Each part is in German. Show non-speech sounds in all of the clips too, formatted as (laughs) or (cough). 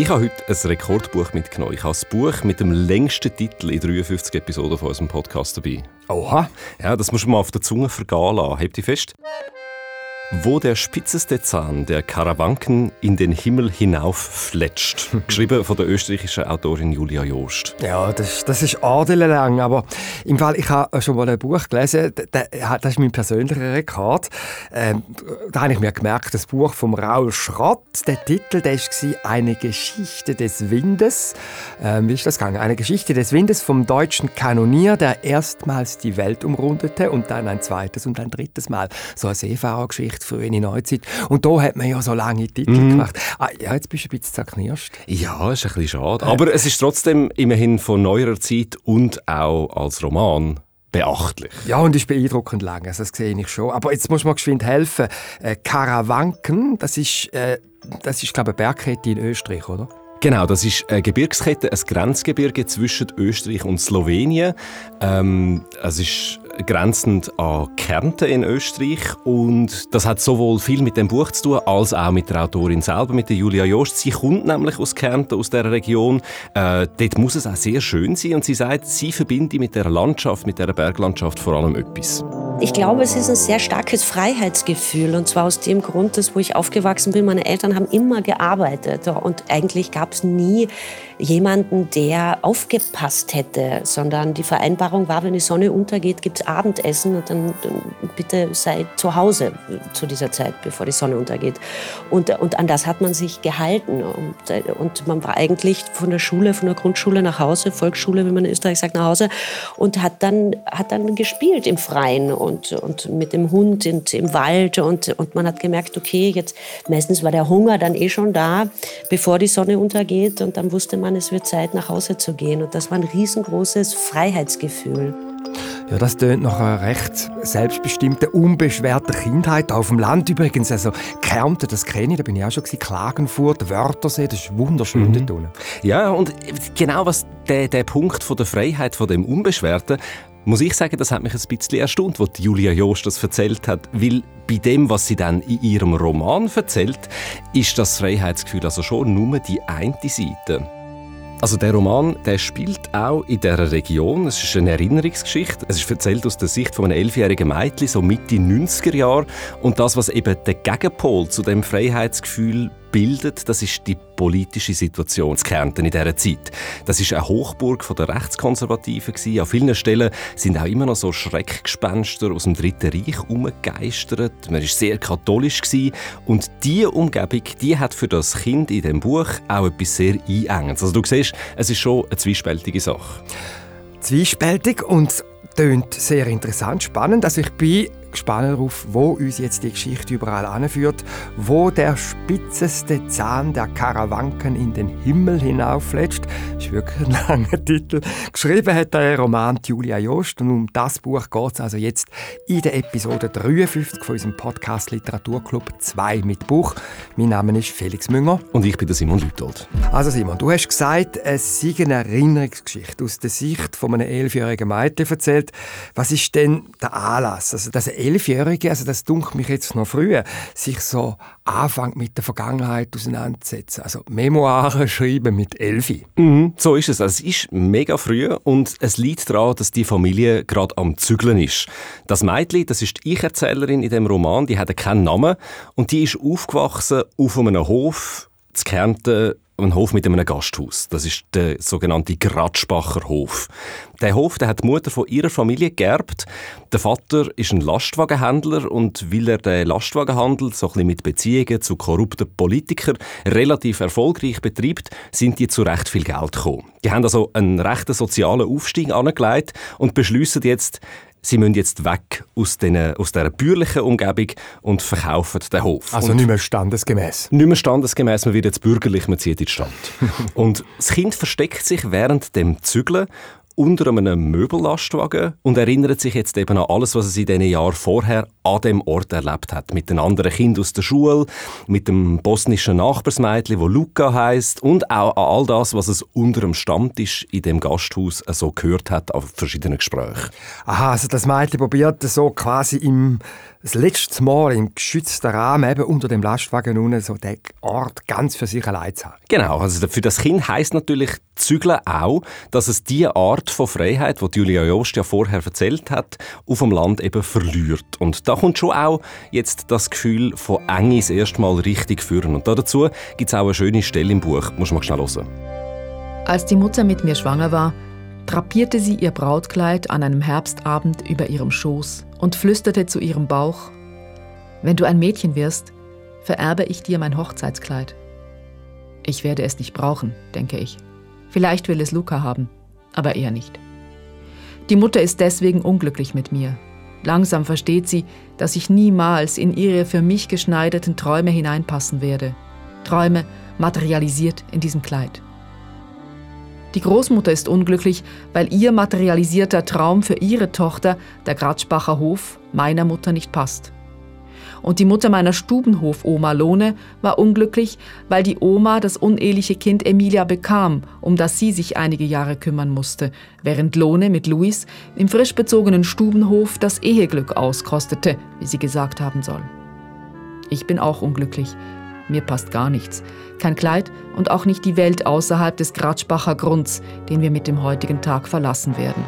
Ich habe heute ein Rekordbuch mitgenommen. Ich habe das Buch mit dem längsten Titel in 53 Episoden von unserem Podcast dabei. Oha. Ja, das muss man mal auf der Zunge vergehen lassen. Habt ihr fest? Wo der spitzeste Zahn der Karawanken in den Himmel hinauf fletscht. (laughs) Geschrieben von der österreichischen Autorin Julia Joost. Ja, das, das ist adelang, aber im Fall, ich habe schon mal ein Buch gelesen, das ist mein persönlicher Rekord. Ähm, da habe ich mir gemerkt, das Buch von Raul Schrott, der Titel, der war «Eine Geschichte des Windes». Ähm, wie ist das gegangen? «Eine Geschichte des Windes» vom deutschen Kanonier, der erstmals die Welt umrundete und dann ein zweites und ein drittes Mal. So eine Seefahrergeschichte recht früh in die Neuzeit. Und da hat man ja so lange Titel mhm. gemacht. Ah, ja, jetzt bist du ein bisschen zerknirscht. Ja, ist ein bisschen schade. Aber es ist trotzdem immerhin von neuerer Zeit und auch als Roman beachtlich. Ja, und ist beeindruckend lang, also das sehe ich schon. Aber jetzt muss man geschwind helfen. Äh, Karawanken, das ist, äh, das ist glaube ich, eine Bergkette in Österreich, oder? Genau, das ist eine Gebirgskette, ein Grenzgebirge zwischen Österreich und Slowenien. Ähm, es ist grenzend an Kärnten in Österreich und das hat sowohl viel mit dem Buch zu tun, als auch mit der Autorin selber, mit der Julia Jost. Sie kommt nämlich aus Kärnten, aus der Region. Äh, dort muss es auch sehr schön sein und sie sagt, sie verbinde mit der Landschaft, mit der Berglandschaft vor allem etwas. Ich glaube, es ist ein sehr starkes Freiheitsgefühl und zwar aus dem Grund, dass wo ich aufgewachsen bin, meine Eltern haben immer gearbeitet und eigentlich gab es nie jemanden, der aufgepasst hätte, sondern die Vereinbarung war, wenn die Sonne untergeht, gibt es Abendessen und dann, dann, bitte sei zu Hause zu dieser Zeit, bevor die Sonne untergeht. Und, und an das hat man sich gehalten. Und, und man war eigentlich von der Schule, von der Grundschule nach Hause, Volksschule, wie man in Österreich sagt, nach Hause und hat dann, hat dann gespielt im Freien und, und mit dem Hund in, im Wald und, und man hat gemerkt, okay, jetzt meistens war der Hunger dann eh schon da, bevor die Sonne untergeht und dann wusste man, es wird Zeit, nach Hause zu gehen. Und das war ein riesengroßes Freiheitsgefühl. Ja, das tönt nach einer recht selbstbestimmten, unbeschwerten Kindheit. Auf dem Land übrigens, also Kärnten, das kenne ich, da bin ich auch schon gewesen, Klagenfurt, Wörthersee, das ist wunderschön mhm. dort Ja, und genau was der, der Punkt von der Freiheit, von dem Unbeschwerten, muss ich sagen, das hat mich ein bisschen erstaunt, was Julia Jost das erzählt hat, weil bei dem, was sie dann in ihrem Roman erzählt, ist das Freiheitsgefühl also schon nur die eine Seite. Also der Roman, der spielt auch in dieser Region. Es ist eine Erinnerungsgeschichte. Es ist erzählt aus der Sicht von einem elfjährigen Mädchen, so Mitte 90er Jahre. Und das, was eben der Gegenpol zu dem Freiheitsgefühl bildet, das ist die politische Situation zu Kärnten in dieser Zeit. Das ist eine Hochburg der Rechtskonservativen. An vielen Stellen sind auch immer noch so Schreckgespenster aus dem Dritten Reich umgegeistert. Man war sehr katholisch und diese Umgebung, die hat für das Kind in dem Buch auch etwas sehr Einengendes. Also du siehst, es ist schon eine zwiespältige Sache. Zwiespältig und tönt sehr interessant, spannend. Also ich bin gespannt darauf, wo uns jetzt die Geschichte überall anführt, wo der spitzeste Zahn der Karawanken in den Himmel hinauffletscht. Das ist wirklich ein (laughs) langer Titel. Geschrieben hat der Roman Julia Jost und um das Buch geht es also jetzt in der Episode 53 von unserem Podcast Literaturclub 2 mit Buch. Mein Name ist Felix Münger. Und ich bin der Simon Lütold. Also Simon, du hast gesagt, es sei eine Erinnerungsgeschichte aus der Sicht von einem elfjährigen Mädchen erzählt. Was ist denn der Anlass? Also, dass Elfjährige, also das dunkelt mich jetzt noch früher, sich so anfängt mit der Vergangenheit auseinanderzusetzen. Also Memoiren schreiben mit Elfi. Mhm, so ist es. Also es ist mega früh und es liegt daran, dass die Familie gerade am Zügeln ist. Das Mädchen, das ist die Ich-Erzählerin in dem Roman, die hat keinen Namen und die ist aufgewachsen auf einem Hof zu Kärnten ein Hof mit einem Gasthaus. Das ist der sogenannte Gratschbacher Hof. Der Hof, der hat die Mutter von ihrer Familie geerbt. Der Vater ist ein Lastwagenhändler und weil er den Lastwagenhandel so ein bisschen mit Beziehungen zu korrupten Politikern relativ erfolgreich betreibt, sind die zu recht viel Geld gekommen. Die haben also einen rechten sozialen Aufstieg angelegt und beschließen jetzt, sie müssen jetzt weg aus, den, aus dieser bürgerlichen Umgebung und verkaufen den Hof. Also und nicht mehr standesgemäß. Nicht mehr standesgemäß, man wird jetzt bürgerlich, man zieht in die Stadt. (laughs) und das Kind versteckt sich während dem Zügeln unter einem Möbellastwagen und erinnert sich jetzt eben an alles, was es in den Jahren vorher an dem Ort erlebt hat. Mit den anderen Kindern aus der Schule, mit dem bosnischen Nachbarsmädchen, wo Luca heißt und auch an all das, was es unter dem Stammtisch in dem Gasthaus so gehört hat auf verschiedenen Gesprächen. Aha, also das Mädchen probiert so quasi im das letzte Mal im geschützten Rahmen eben unter dem Lastwagen unten so den Ort ganz für sich allein zu haben. Genau, also für das Kind heißt natürlich Zügeln auch, dass es die Art von Freiheit, die Julia Jost ja vorher erzählt hat, auf dem Land eben verliert. Und da kommt schon auch jetzt das Gefühl von Engis erstmal richtig führen. Und dazu gibt es auch eine schöne Stelle im Buch. Muss man schnell hören. Als die Mutter mit mir schwanger war, drapierte sie ihr Brautkleid an einem Herbstabend über ihrem Schoß und flüsterte zu ihrem Bauch, Wenn du ein Mädchen wirst, vererbe ich dir mein Hochzeitskleid. Ich werde es nicht brauchen, denke ich. Vielleicht will es Luca haben, aber er nicht. Die Mutter ist deswegen unglücklich mit mir. Langsam versteht sie, dass ich niemals in ihre für mich geschneiderten Träume hineinpassen werde. Träume materialisiert in diesem Kleid. Die Großmutter ist unglücklich, weil ihr materialisierter Traum für ihre Tochter, der Gratschbacher Hof, meiner Mutter nicht passt. Und die Mutter meiner Stubenhof-Oma Lohne war unglücklich, weil die Oma das uneheliche Kind Emilia bekam, um das sie sich einige Jahre kümmern musste, während Lohne mit Luis im frisch bezogenen Stubenhof das Eheglück auskostete, wie sie gesagt haben soll. Ich bin auch unglücklich, mir passt gar nichts. Kein Kleid und auch nicht die Welt außerhalb des Gratschbacher Grunds, den wir mit dem heutigen Tag verlassen werden.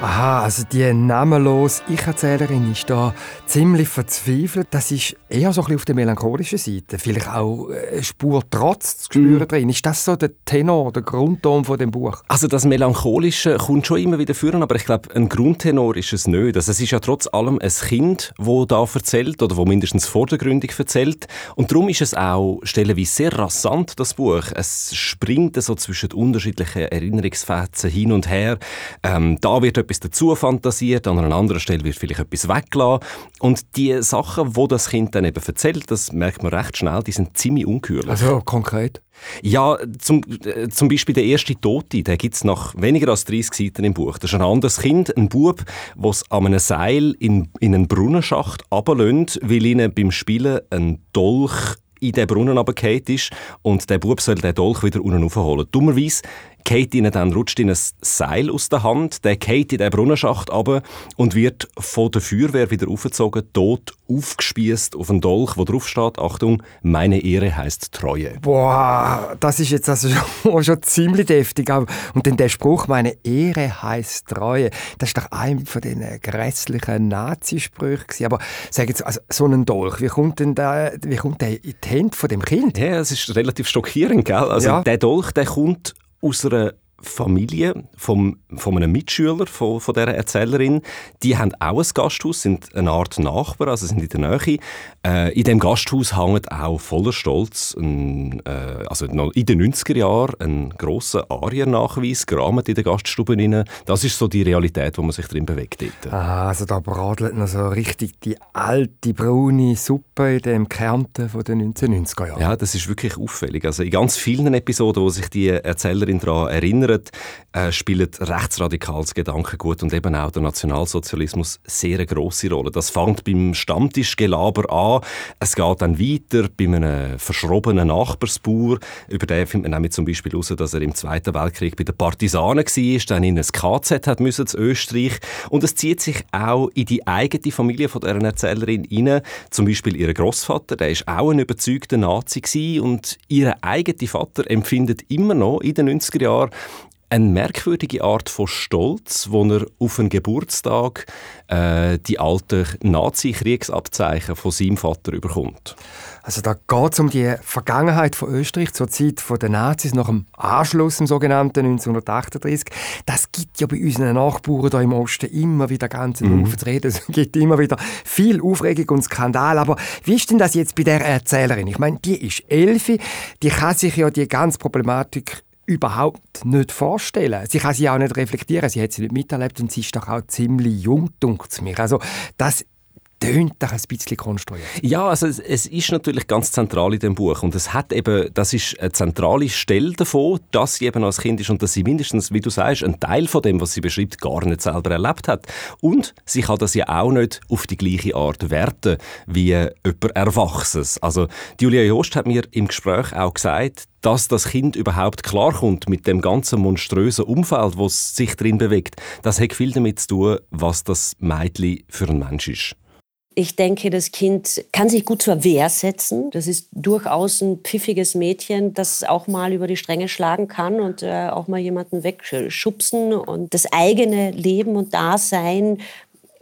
Aha, also die namenlose Ich-Erzählerin ist da ziemlich verzweifelt. Das ist eher so ein bisschen auf der melancholischen Seite. Vielleicht auch eine Spur Trotz zu spüren mm. drin. Ist das so der Tenor, der Grundton von dem Buch? Also das Melancholische kommt schon immer wieder führen, aber ich glaube, ein Grundtenor ist es nicht. Also es ist ja trotz allem ein Kind, wo da erzählt oder wo mindestens vordergründig erzählt. Und darum ist es auch stellenweise sehr rasant, das Buch. Es springt so zwischen unterschiedlichen Erinnerungsfetzen hin und her. Ähm, da wird etwas dazu fantasiert, an einer anderen Stelle wird vielleicht etwas weggelassen. Und die Sachen, wo das Kind dann eben erzählt, das merkt man recht schnell, die sind ziemlich ungeheuerlich. Also konkret? Ja, zum, äh, zum Beispiel der erste Tote, der gibt es nach weniger als 30 Seiten im Buch. Das ist ein anderes Kind, ein Bub, es an einem Seil in, in einen Brunnenschacht runterlässt, weil ihnen beim Spielen ein Dolch in den Brunnen runtergefallen ist und der Bub soll den Dolch wieder unten raufholen. Dummerweise geht ihnen dann, rutscht ihnen ein Seil aus der Hand, der geht in den Brunnenschacht runter und wird von der Feuerwehr wieder aufgezogen, tot aufgespießt auf einen Dolch, wo drauf steht, Achtung, meine Ehre heißt Treue. Boah, das ist jetzt also schon, (laughs) schon ziemlich deftig. Und dann der Spruch, meine Ehre heißt Treue, das ist doch einer von den grässlichen Nazisprüchen. Aber sag jetzt, also so ein Dolch, wie kommt denn der, wie kommt der in die Hände von dem Kind? Ja, es ist relativ schockierend, gell? Also ja. der Dolch, der kommt aus einer Familie vom, von einem Mitschüler von, von dieser Erzählerin. Die haben auch ein Gasthaus, sind eine Art Nachbar, also sind in der Nähe. Äh, in dem Gasthaus hängt auch voller Stolz, ein, äh, also in den 90er Jahren, ein grosser Ariernachweis, gerahmt in der Gaststube rein. Das ist so die Realität, wo man sich drin bewegt. Dort. Ah, also da bradelt noch so richtig die alte braune Suppe in dem Kärnten von den 1990er Jahren. Ja, das ist wirklich auffällig. Also in ganz vielen Episoden, wo sich die Erzählerin daran erinnert, erinnert, äh, spielt rechtsradikales Gedankengut und eben auch der Nationalsozialismus sehr eine grosse Rolle. Das fängt beim Stammtischgelaber an, es geht dann weiter bei einem verschrobenen Nachbarsbauer, über den findet man nämlich zum Beispiel heraus, dass er im Zweiten Weltkrieg bei den Partisanen war, dann in ein KZ hat müssen zu Österreich. Und es zieht sich auch in die eigene Familie von deren Erzählerin hinein, zum Beispiel ihr Großvater, der ist auch ein überzeugter Nazi und ihr eigener Vater empfindet immer noch in den 90er Jahren eine merkwürdige Art von Stolz, wo er auf einen Geburtstag äh, die alten Nazi-Kriegsabzeichen von seinem Vater überkommt. Also da geht es um die Vergangenheit von Österreich zur Zeit der Nazis nach dem Anschluss im sogenannten 1938. Das gibt ja bei unseren Nachbarn hier im Osten immer wieder ganz mhm. reden. (laughs) Es gibt immer wieder viel Aufregung und Skandal. Aber wie ist denn das jetzt bei der Erzählerin? Ich meine, die ist Elfi, die kann sich ja die ganze Problematik überhaupt nicht vorstellen. Sie kann sie auch nicht reflektieren. Sie hat sie nicht miterlebt und sie ist doch auch ziemlich jung, dunkt mir. Also das tönt doch ein bisschen konstruiert. Ja, also es, es, ist natürlich ganz zentral in dem Buch und es hat eben, das ist eine zentrale Stelle davon, dass sie eben als Kind ist und dass sie mindestens, wie du sagst, einen Teil von dem, was sie beschreibt, gar nicht selber erlebt hat. Und sie kann das ja auch nicht auf die gleiche Art werten wie jemand Erwachsenes. Also Julia Jost hat mir im Gespräch auch gesagt, dass das Kind überhaupt klarkommt mit dem ganzen monströsen Umfeld, wo es sich drin bewegt, das hat viel damit zu tun, was das Mädchen für ein Mensch ist. Ich denke, das Kind kann sich gut zur Wehr setzen. Das ist durchaus ein pfiffiges Mädchen, das auch mal über die Stränge schlagen kann und äh, auch mal jemanden wegschubsen und das eigene Leben und Dasein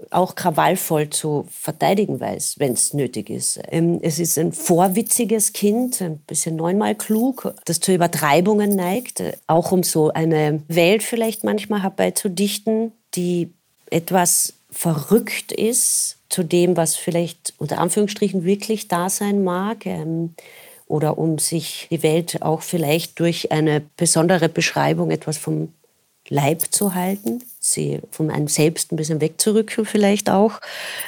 auch krawallvoll zu verteidigen weiß, wenn es nötig ist. Ähm, es ist ein vorwitziges Kind, ein bisschen neunmal klug, das zu Übertreibungen neigt, auch um so eine Welt vielleicht manchmal herbeizudichten, die etwas verrückt ist zu dem, was vielleicht unter Anführungsstrichen wirklich da sein mag. Ähm, oder um sich die Welt auch vielleicht durch eine besondere Beschreibung etwas vom Leib zu halten, sie von einem selbst ein bisschen wegzurücken vielleicht auch.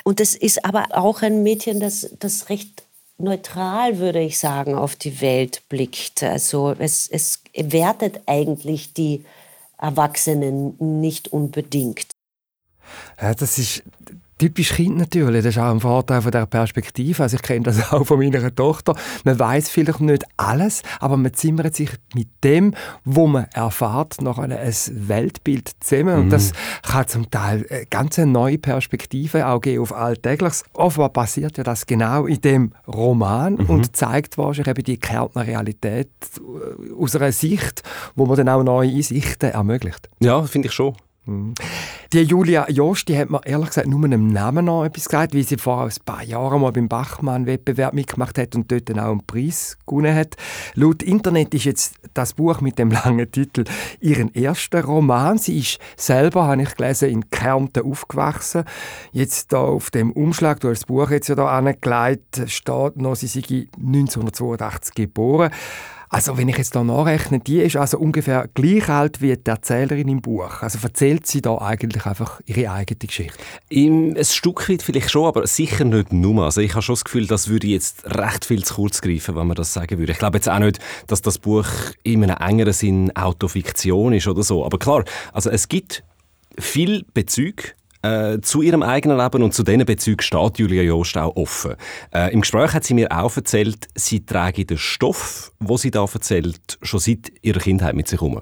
Und es ist aber auch ein Mädchen, das, das recht neutral, würde ich sagen, auf die Welt blickt. Also es, es wertet eigentlich die Erwachsenen nicht unbedingt. Ja, das ist typisch Kind natürlich. Das ist auch ein Vorteil von der Perspektive. Also ich kenne das (laughs) auch von meiner Tochter. Man weiß vielleicht nicht alles, aber man zimmert sich mit dem, wo man erfahrt, noch ein Weltbild zusammen. Mhm. Und das kann zum Teil eine ganz neue Perspektive auch geben auf Alltägliches. Offenbar passiert ja das genau in dem Roman mhm. und zeigt wahrscheinlich eben die Kärntner Realität aus einer Sicht, wo man dann auch neue Einsichten ermöglicht. Ja, finde ich schon. Mhm. Die Julia Jost, die hat mir ehrlich gesagt nur einem Namen noch etwas gesagt, wie sie vor ein paar Jahren mal beim Bachmann-Wettbewerb mitgemacht hat und dort dann auch einen Preis gewonnen hat. Laut Internet ist jetzt das Buch mit dem langen Titel ihren erster Roman. Sie ist selber, habe ich gelesen, in Kärnten aufgewachsen. Jetzt da auf dem Umschlag, du hast das Buch jetzt ja da angelegt, steht noch, sie sei 1982 geboren. Also wenn ich jetzt da nachrechne, die ist also ungefähr gleich alt wie die Erzählerin im Buch. Also erzählt sie da eigentlich einfach ihre eigene Geschichte? Im, ein Stück weit vielleicht schon, aber sicher nicht nur. Also ich habe schon das Gefühl, das würde jetzt recht viel zu kurz greifen, wenn man das sagen würde. Ich glaube jetzt auch nicht, dass das Buch in einem engeren Sinn Autofiktion ist oder so. Aber klar, also es gibt viel Bezüge äh, zu ihrem eigenen Leben und zu diesen Bezügen steht Julia Jost auch offen. Äh, Im Gespräch hat sie mir auch erzählt, sie trage den Stoff, wo sie da erzählt, schon seit ihrer Kindheit mit sich herum.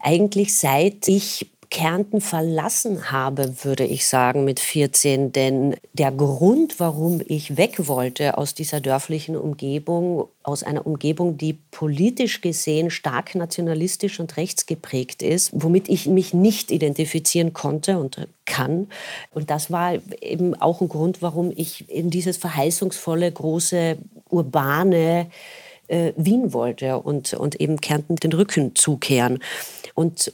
Eigentlich seit ich Kärnten verlassen habe, würde ich sagen, mit 14. Denn der Grund, warum ich weg wollte aus dieser dörflichen Umgebung, aus einer Umgebung, die politisch gesehen stark nationalistisch und rechtsgeprägt ist, womit ich mich nicht identifizieren konnte und kann. Und das war eben auch ein Grund, warum ich in dieses verheißungsvolle, große, urbane äh, Wien wollte und, und eben Kärnten den Rücken zukehren. Und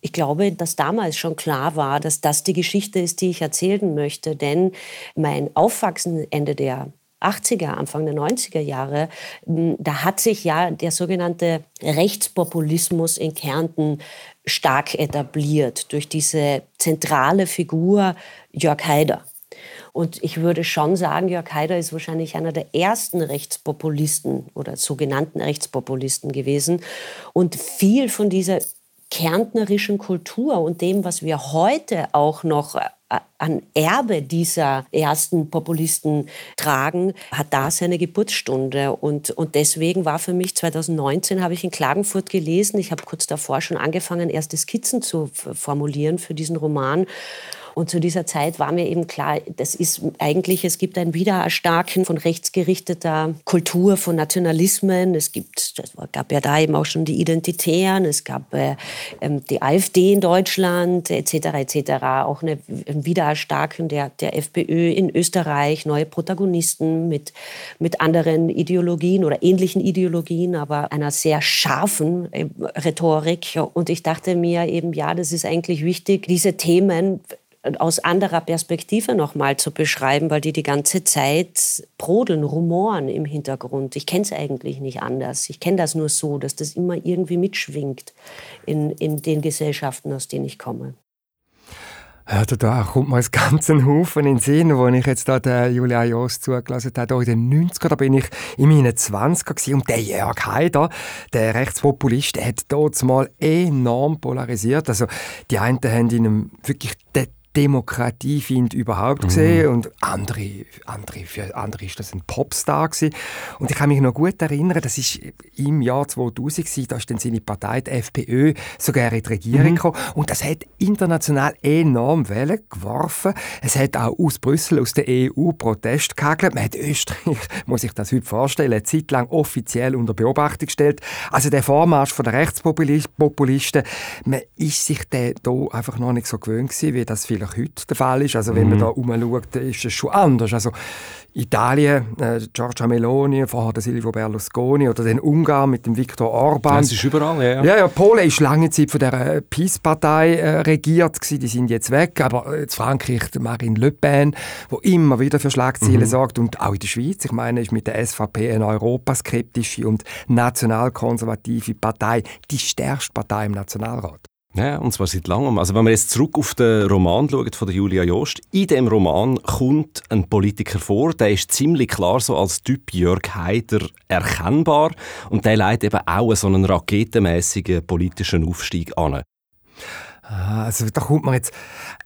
ich glaube, dass damals schon klar war, dass das die Geschichte ist, die ich erzählen möchte. Denn mein Aufwachsen Ende der 80er, Anfang der 90er Jahre, da hat sich ja der sogenannte Rechtspopulismus in Kärnten stark etabliert durch diese zentrale Figur Jörg Haider. Und ich würde schon sagen, Jörg Haider ist wahrscheinlich einer der ersten Rechtspopulisten oder sogenannten Rechtspopulisten gewesen. Und viel von dieser kärntnerischen Kultur und dem, was wir heute auch noch äh, an Erbe dieser ersten Populisten tragen, hat da seine Geburtsstunde. Und, und deswegen war für mich 2019, habe ich in Klagenfurt gelesen, ich habe kurz davor schon angefangen, erste Skizzen zu formulieren für diesen Roman. Und zu dieser Zeit war mir eben klar, das ist eigentlich, es gibt ein Wiedererstarken von rechtsgerichteter Kultur, von Nationalismen. Es gibt, das gab ja da eben auch schon die Identitären, es gab äh, ähm, die AfD in Deutschland, etc., etc., auch eine, ein Wiedererstarken der, der FPÖ in Österreich, neue Protagonisten mit, mit anderen Ideologien oder ähnlichen Ideologien, aber einer sehr scharfen äh, Rhetorik. Und ich dachte mir eben, ja, das ist eigentlich wichtig, diese Themen aus anderer Perspektive nochmal zu beschreiben, weil die die ganze Zeit brodeln, rumoren im Hintergrund. Ich kenne es eigentlich nicht anders. Ich kenne das nur so, dass das immer irgendwie mitschwingt in, in den Gesellschaften, aus denen ich komme. Ja, da kommt mir ein ganzen Haufen in den Sinn, wo ich jetzt da der Julia Jost zugelassen habe. Hier in den 90er, da bin ich in meinen 20er und der Jörg Haider, der Rechtspopulist, der hat dort mal enorm polarisiert. Also die einen haben in einem wirklich Demokratie findet überhaupt mhm. gesehen und andere, andere, für andere ist das ein Popstar gewesen. Und ich kann mich noch gut erinnern, das ist im Jahr 2000 gewesen, da ist dann seine Partei, die FPÖ, sogar in die Regierung mhm. gekommen und das hat international enorm Wellen geworfen. Es hat auch aus Brüssel, aus der EU Protest gehagelt. Man hat Österreich, (laughs) muss ich das heute vorstellen, eine Zeit lang offiziell unter Beobachtung gestellt. Also der Vormarsch von der Rechtspopulisten, man ist sich da einfach noch nicht so gewöhnt gewesen, wie das vielleicht heute der Fall ist. Also wenn mhm. man da umschaut, ist es schon anders. Also Italien, äh, Giorgia Meloni, vorher der Silvio Berlusconi oder den Ungarn mit dem Viktor Orban. Das ist überall, ja. Ja, ja Polen ist lange Zeit von der äh, PiS-Partei äh, regiert gewesen, die sind jetzt weg, aber jetzt Frankreich, Marine Le Pen, wo immer wieder für Schlagzeilen mhm. sorgt und auch in der Schweiz, ich meine, ist mit der SVP eine europaskeptische und nationalkonservative Partei die stärkste Partei im Nationalrat. Ja, und zwar seit langem. Also wenn man jetzt zurück auf den Roman schaut von der Julia Jost, in dem Roman kommt ein Politiker vor, der ist ziemlich klar so als Typ Jörg Haider erkennbar und der leitet eben auch so einen raketenmäßigen politischen Aufstieg an. Also da kommt mir jetzt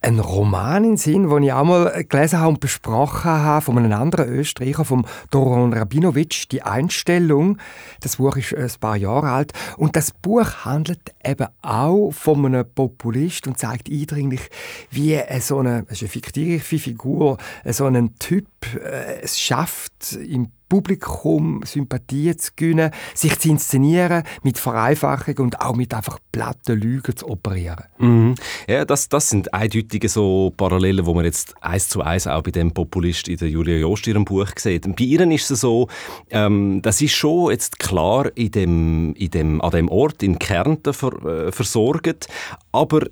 ein Roman in den Sinn, den ich auch mal gelesen habe und besprochen habe von einem anderen Österreicher, vom Doron Rabinowitsch, «Die Einstellung». Das Buch ist ein paar Jahre alt und das Buch handelt eben auch von einem Populist und zeigt eindringlich, wie so eine, eine fiktive Figur, so ein Typ äh, es schafft, im Publikum Sympathie zu gewinnen, sich zu inszenieren, mit Vereinfachung und auch mit einfach platten Lügen zu operieren. Mhm. Ja, das, das sind eindeutige so Parallelen, wo man jetzt eins zu eins auch bei dem Populist in der Julia Jost ihrem Buch sieht. Bei ihr ist es so, ähm, das ist schon jetzt klar in dem, in dem, an dem Ort in Kärnten ver, äh, versorgt, aber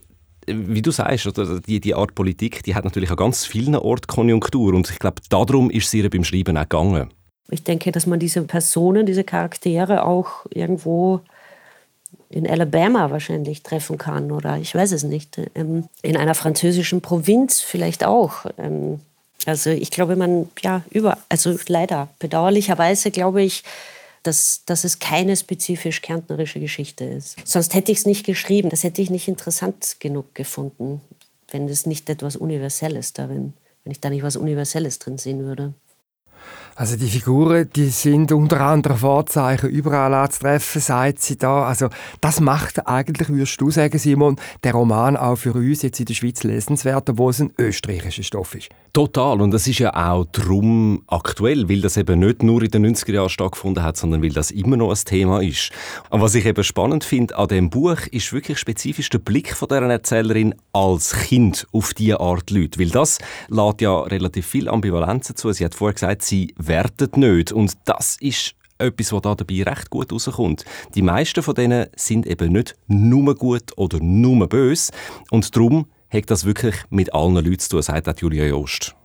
wie du sagst, oder die, die Art Politik, die hat natürlich an ganz vielen Orten Konjunktur und ich glaube, darum ist sie beim Schreiben auch gegangen. Ich denke, dass man diese Personen, diese Charaktere auch irgendwo in Alabama wahrscheinlich treffen kann oder ich weiß es nicht. Ähm, in einer französischen Provinz vielleicht auch. Ähm, also ich glaube, man, ja, über, also leider, bedauerlicherweise glaube ich, dass, dass es keine spezifisch kärntnerische Geschichte ist. Sonst hätte ich es nicht geschrieben. Das hätte ich nicht interessant genug gefunden, wenn es nicht etwas Universelles darin, wenn ich da nicht was Universelles drin sehen würde. Also die Figuren, die sind unter anderem Vorzeichen überall anzutreffen, sagt sie da. Also das macht eigentlich, würdest du sagen, Simon, der Roman auch für uns jetzt in der Schweiz lesenswert, obwohl es ein österreichischer Stoff ist. Total. Und das ist ja auch drum aktuell, weil das eben nicht nur in den 90er Jahren stattgefunden hat, sondern weil das immer noch ein Thema ist. Und was ich eben spannend finde an dem Buch, ist wirklich spezifisch der Blick von der Erzählerin als Kind auf diese Art Leute. Weil das lädt ja relativ viel Ambivalenzen zu. Sie hat vorher gesagt, sie wertet nicht. Und das ist etwas, was da dabei recht gut rauskommt. Die meisten von denen sind eben nicht nur gut oder nur böse. Und darum hat das wirklich mit allen Leuten zu tun, sagt Julia Jost.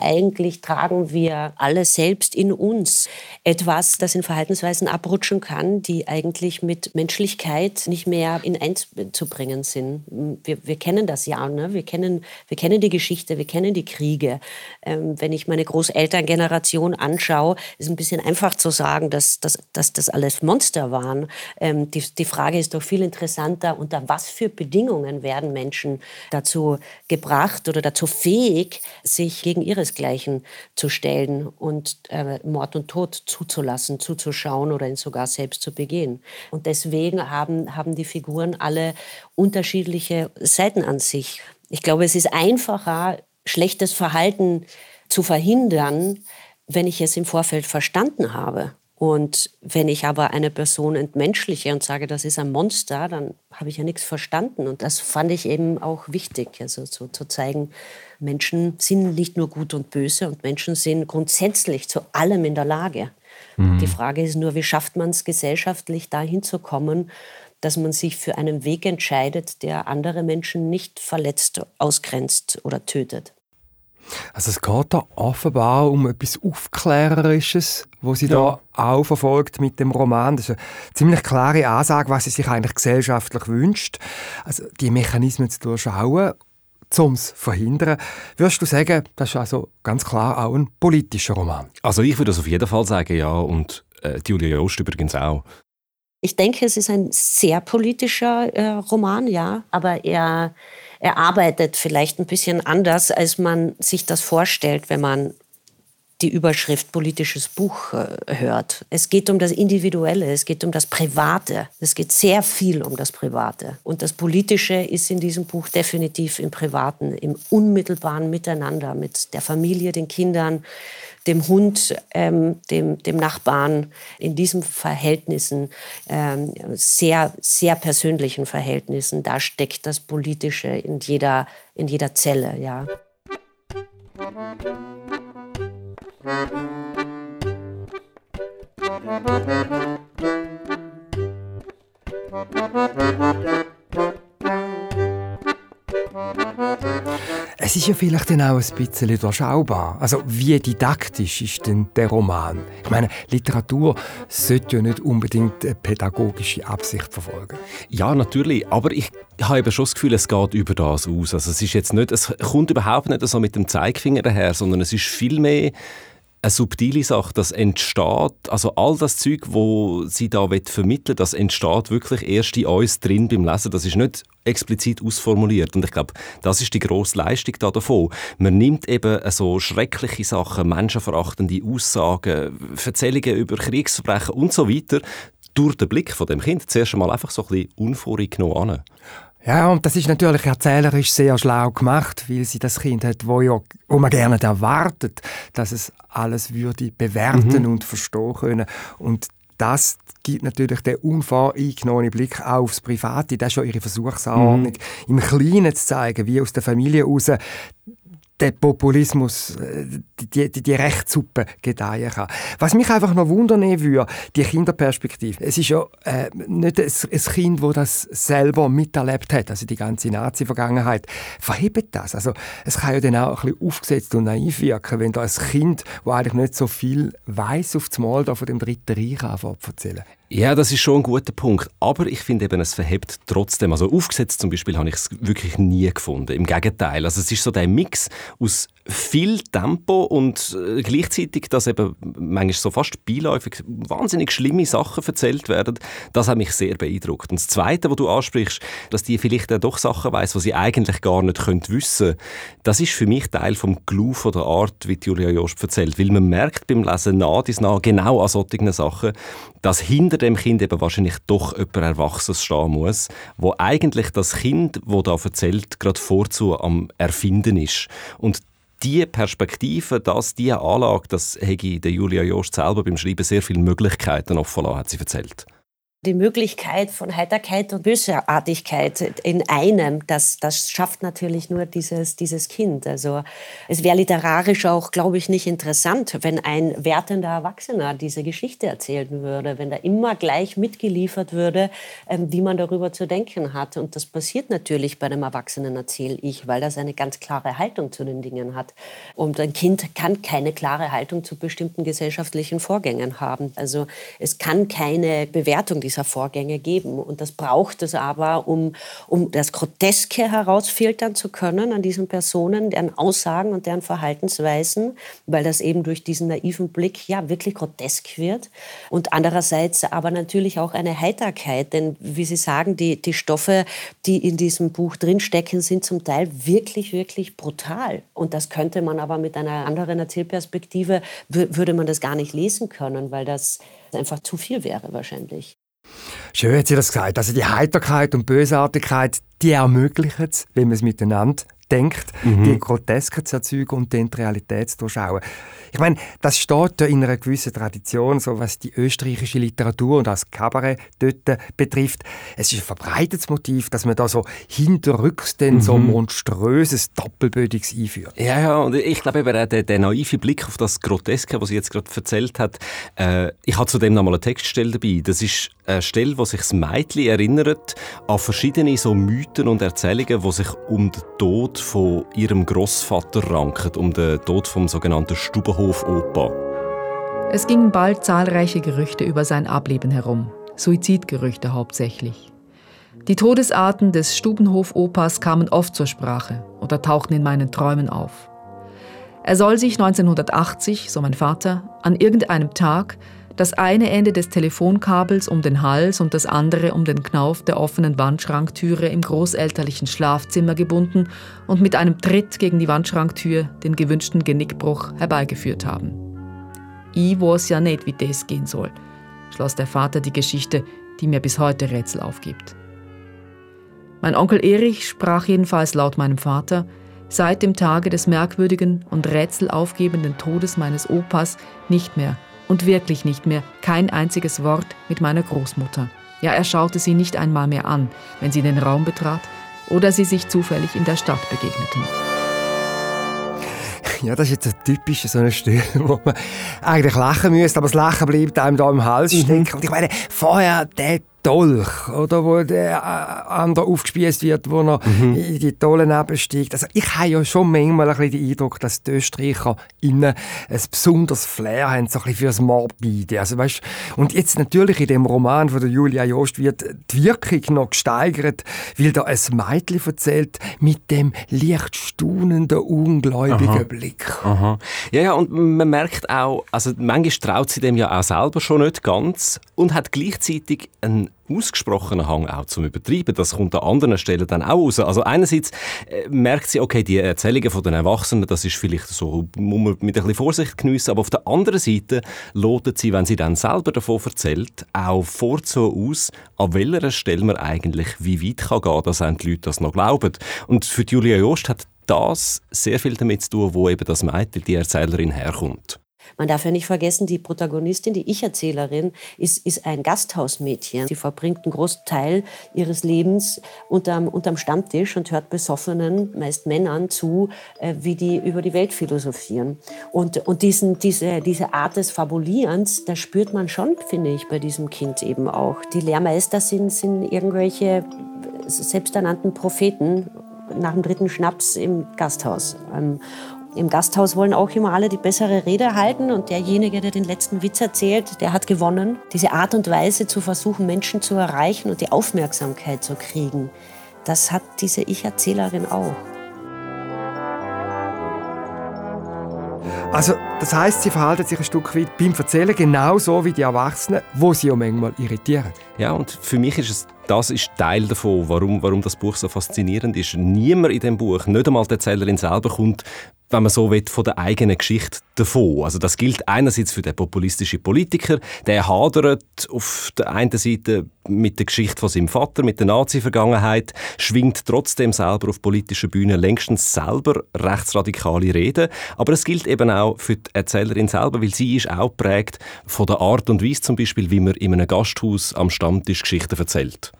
Eigentlich tragen wir alle selbst in uns etwas, das in Verhaltensweisen abrutschen kann, die eigentlich mit Menschlichkeit nicht mehr in eins zu bringen sind. Wir, wir kennen das ja, ne? wir, kennen, wir kennen die Geschichte, wir kennen die Kriege. Ähm, wenn ich meine Großelterngeneration anschaue, ist ein bisschen einfach zu sagen, dass, dass, dass das alles Monster waren. Ähm, die, die Frage ist doch viel interessanter, unter was für Bedingungen werden Menschen dazu gebracht oder dazu fähig, sich gegen ihres ihresgleichen zu stellen und äh, Mord und Tod zuzulassen, zuzuschauen oder ihn sogar selbst zu begehen. Und deswegen haben, haben die Figuren alle unterschiedliche Seiten an sich. Ich glaube, es ist einfacher, schlechtes Verhalten zu verhindern, wenn ich es im Vorfeld verstanden habe. Und wenn ich aber eine Person entmenschliche und sage, das ist ein Monster, dann habe ich ja nichts verstanden. Und das fand ich eben auch wichtig, also so zu zeigen, Menschen sind nicht nur gut und böse und Menschen sind grundsätzlich zu allem in der Lage. Mhm. Die Frage ist nur, wie schafft man es gesellschaftlich dahin zu kommen, dass man sich für einen Weg entscheidet, der andere Menschen nicht verletzt, ausgrenzt oder tötet. Also es geht da offenbar um etwas Aufklärerisches, wo sie ja. da auch verfolgt mit dem Roman. Das ist eine ziemlich klare Ansage, was sie sich eigentlich gesellschaftlich wünscht. Also die Mechanismen zu durchschauen, um es zu verhindern. Würdest du sagen, das ist also ganz klar auch ein politischer Roman? Also ich würde das auf jeden Fall sagen, ja. Und äh, Julia Jost übrigens auch. Ich denke, es ist ein sehr politischer äh, Roman, ja, aber er, er arbeitet vielleicht ein bisschen anders, als man sich das vorstellt, wenn man die Überschrift politisches Buch äh, hört. Es geht um das Individuelle, es geht um das Private. Es geht sehr viel um das Private. Und das Politische ist in diesem Buch definitiv im Privaten, im unmittelbaren Miteinander mit der Familie, den Kindern, dem Hund, ähm, dem, dem Nachbarn, in diesen Verhältnissen, ähm, sehr, sehr persönlichen Verhältnissen, da steckt das Politische in jeder, in jeder Zelle, ja. Es ist ja vielleicht dann auch ein bisschen durchschaubar. Also wie didaktisch ist denn der Roman? Ich meine, Literatur sollte ja nicht unbedingt eine pädagogische Absicht verfolgen. Ja, natürlich. Aber ich habe eben schon das Gefühl, es geht über das aus. Also es ist jetzt nicht, es kommt überhaupt nicht so mit dem Zeigefinger daher, sondern es ist viel mehr eine subtile Sache, das entsteht, also all das Zeug, wo sie da vermitteln das entsteht wirklich erst in uns drin beim Lesen. Das ist nicht explizit ausformuliert. Und ich glaube, das ist die grosse Leistung da davon. Man nimmt eben so schreckliche Sachen, menschenverachtende Aussagen, Erzählungen über Kriegsverbrechen und so weiter durch den Blick von dem Kind zuerst einmal einfach so ein bisschen unvoreingenommen an. Ja, und das ist natürlich erzählerisch sehr schlau gemacht, weil sie das Kind hat, wo, ja, wo man gerne erwartet, dass es alles würde bewerten mhm. und verstehen können. Und das gibt natürlich den unvoreingenommenen Blick aufs Private. Das ist schon ihre Versuchsanordnung, mhm. im Kleinen zu zeigen, wie aus der Familie heraus der Populismus, äh, die, die, die Rechtssuppe gedeihen kann. Was mich einfach noch wundern würde, die Kinderperspektive. Es ist ja äh, nicht ein, Kind, das das selber miterlebt hat, also die ganze Nazi-Vergangenheit. Verhebt das. Also, es kann ja dann auch ein bisschen aufgesetzt und naiv wirken, wenn da ein Kind, das eigentlich nicht so viel weiß auf das Mal von dem Dritten Reich erzählen ja, das ist schon ein guter Punkt. Aber ich finde eben, es verhebt trotzdem. Also aufgesetzt zum Beispiel habe ich es wirklich nie gefunden. Im Gegenteil. Also es ist so der Mix aus viel Tempo und äh, gleichzeitig, dass eben manchmal so fast beiläufig wahnsinnig schlimme Sachen erzählt werden, das hat mich sehr beeindruckt. Und das Zweite, was du ansprichst, dass die vielleicht doch Sachen weiß, was sie eigentlich gar nicht können wissen, das ist für mich Teil vom Clou von der Art, wie Julia Jost erzählt, weil man merkt beim Lesen nah dies nah genau an solchen Sachen, dass hinter dem Kind eben wahrscheinlich doch jemand Erwachsenes stehen muss, wo eigentlich das Kind, wo da erzählt, gerade vorzu am Erfinden ist. Und die Perspektive, dass diese Anlage, das hätte der Julia Jost selber beim Schreiben sehr viele Möglichkeiten offen lassen, hat sie erzählt die Möglichkeit von Heiterkeit und Bösartigkeit in einem, das, das schafft natürlich nur dieses, dieses Kind. Also es wäre literarisch auch, glaube ich, nicht interessant, wenn ein wertender Erwachsener diese Geschichte erzählen würde, wenn da immer gleich mitgeliefert würde, ähm, wie man darüber zu denken hat. Und das passiert natürlich bei einem Erwachsenen, erzähle ich, weil das eine ganz klare Haltung zu den Dingen hat. Und ein Kind kann keine klare Haltung zu bestimmten gesellschaftlichen Vorgängen haben. Also es kann keine Bewertung dieser Vorgänge geben. Und das braucht es aber, um, um das Groteske herausfiltern zu können an diesen Personen, deren Aussagen und deren Verhaltensweisen, weil das eben durch diesen naiven Blick ja wirklich grotesk wird. Und andererseits aber natürlich auch eine Heiterkeit, denn wie Sie sagen, die, die Stoffe, die in diesem Buch drinstecken, sind zum Teil wirklich, wirklich brutal. Und das könnte man aber mit einer anderen Erzählperspektive, würde man das gar nicht lesen können, weil das einfach zu viel wäre wahrscheinlich. Schön hat sie das gesagt. Also die Heiterkeit und Bösartigkeit, die ermöglichen es, wenn man es miteinander denkt, mhm. die Groteske zu erzeugen und dann die Realität zu durchschauen. Ich meine, das steht ja in einer gewissen Tradition, so was die österreichische Literatur und das Kabarett dort betrifft. Es ist ein verbreitetes Motiv, dass man da so hinterrücks mhm. so monströses Doppelbödiges einführt. Ja, ja, und ich glaube, der, der, der naive Blick auf das Groteske, was sie jetzt gerade erzählt hat, äh, ich habe zudem noch mal eine Textstelle dabei. Das ist eine Stelle, wo sich das Mädchen erinnert an verschiedene so Mythen und Erzählungen, die sich um den Tod von ihrem Großvater ranken, um den Tod vom sogenannten Stubenhof Opa. Es gingen bald zahlreiche Gerüchte über sein Ableben herum, Suizidgerüchte hauptsächlich. Die Todesarten des Stubenhof-Opas kamen oft zur Sprache oder tauchten in meinen Träumen auf. Er soll sich 1980, so mein Vater, an irgendeinem Tag das eine Ende des Telefonkabels um den Hals und das andere um den Knauf der offenen Wandschranktüre im großelterlichen Schlafzimmer gebunden und mit einem Tritt gegen die Wandschranktür den gewünschten Genickbruch herbeigeführt haben. Ich weiß ja nicht, wie das gehen soll, schloss der Vater die Geschichte, die mir bis heute Rätsel aufgibt. Mein Onkel Erich sprach jedenfalls laut meinem Vater seit dem Tage des merkwürdigen und rätselaufgebenden Todes meines Opas nicht mehr und wirklich nicht mehr kein einziges Wort mit meiner Großmutter. Ja, er schaute sie nicht einmal mehr an, wenn sie den Raum betrat oder sie sich zufällig in der Stadt begegneten. Ja, das ist jetzt ein typischer so eine Stelle, (laughs) wo man eigentlich lachen müsste, aber das Lachen bleibt einem da im Hals mhm. stecken. Und ich meine, vorher der Dolch, oder, wo der äh, andere aufgespießt wird, wo er mhm. in die Tollen absteigt. Also ich habe ja schon manchmal ein bisschen den Eindruck, dass die Österreicher innen ein besonderes Flair haben, so ein bisschen fürs Morbide. Also, weißt, und jetzt natürlich in dem Roman von der Julia Jost wird die Wirkung noch gesteigert, weil da ein Mädchen erzählt mit dem leicht staunenden, ungläubigen Aha. Blick. Aha. Ja, ja, und man merkt auch, also manchmal traut sie dem ja auch selber schon nicht ganz und hat gleichzeitig einen ausgesprochenen Hang auch zum Übertreiben. Das kommt an anderen Stellen dann auch raus. Also einerseits äh, merkt sie, okay, die Erzählungen von den Erwachsenen, das ist vielleicht so, muss man mit ein bisschen Vorsicht geniessen, aber auf der anderen Seite lotet sie, wenn sie dann selber davon erzählt, auch vorzu aus, an welcher Stelle man eigentlich wie weit kann gehen, dass die Leute das noch glauben. Und für Julia Jost hat das sehr viel damit zu tun, wo eben das Mädchen, die Erzählerin, herkommt. Man darf ja nicht vergessen, die Protagonistin, die Ich-Erzählerin, ist, ist ein Gasthausmädchen. Sie verbringt einen großen Teil ihres Lebens unterm, unterm Stammtisch und hört besoffenen, meist Männern zu, äh, wie die über die Welt philosophieren. Und, und diesen, diese, diese Art des Fabulierens, das spürt man schon, finde ich, bei diesem Kind eben auch. Die Lehrmeister sind, sind irgendwelche selbsternannten Propheten nach dem dritten Schnaps im Gasthaus. Ähm, im Gasthaus wollen auch immer alle die bessere Rede halten und derjenige, der den letzten Witz erzählt, der hat gewonnen. Diese Art und Weise zu versuchen, Menschen zu erreichen und die Aufmerksamkeit zu kriegen, das hat diese Ich-Erzählerin auch. Also, das heißt, sie verhalten sich ein Stück weit beim Erzählen genauso wie die Erwachsenen, wo sie auch manchmal irritieren. Ja, und für mich ist es das ist Teil davon, warum, warum das Buch so faszinierend ist. Niemand in dem Buch, nicht einmal die Erzählerin selber, kommt wenn man so will, von der eigenen Geschichte davon. Also das gilt einerseits für den populistischen Politiker, der hadert auf der einen Seite mit der Geschichte von seinem Vater, mit der Nazi-Vergangenheit, schwingt trotzdem selber auf politischer Bühne längstens selber rechtsradikale Reden. Aber es gilt eben auch für die Erzählerin selber, weil sie ist auch prägt von der Art und Weise zum Beispiel, wie man in einem Gasthaus am Stammtisch Geschichten erzählt.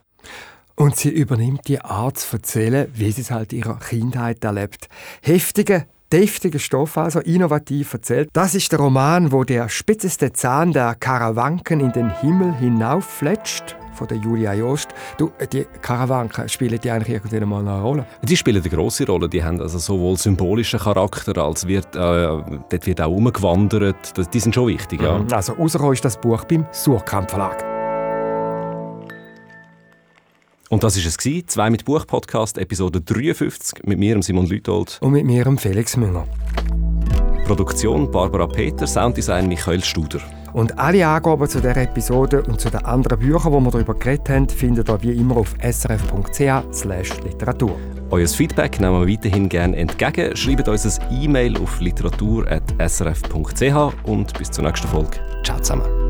Und sie übernimmt die Art zu erzählen, wie sie es halt ihrer Kindheit erlebt. Heftige, deftiger Stoff, also innovativ erzählt. Das ist der Roman, wo der spitzeste Zahn der Karawanken in den Himmel hinauffletscht von der Julia Jost. Du, die Karawanken spielen die eigentlich irgendwann mal eine Rolle? Die spielen eine große Rolle. Die haben also sowohl symbolischen Charakter als wird, äh, dort wird auch umgewandert. Die sind schon wichtig, ja. Mhm. Also rausgekommen ist das Buch beim Surkamp Verlag. Und das war es. Gewesen. Zwei mit Buch Podcast, Episode 53, mit mir, Simon Lütold. Und mit mir, Felix Münger. Produktion Barbara Peter, Sounddesign Michael Studer. Und alle Angaben zu dieser Episode und zu den anderen Büchern, die wir darüber geredet haben, findet ihr wie immer auf srf.ch/literatur. Euer Feedback nehmen wir weiterhin gerne entgegen. Schreibt uns ein E-Mail auf literatur.srf.ch und bis zur nächsten Folge. Ciao zusammen.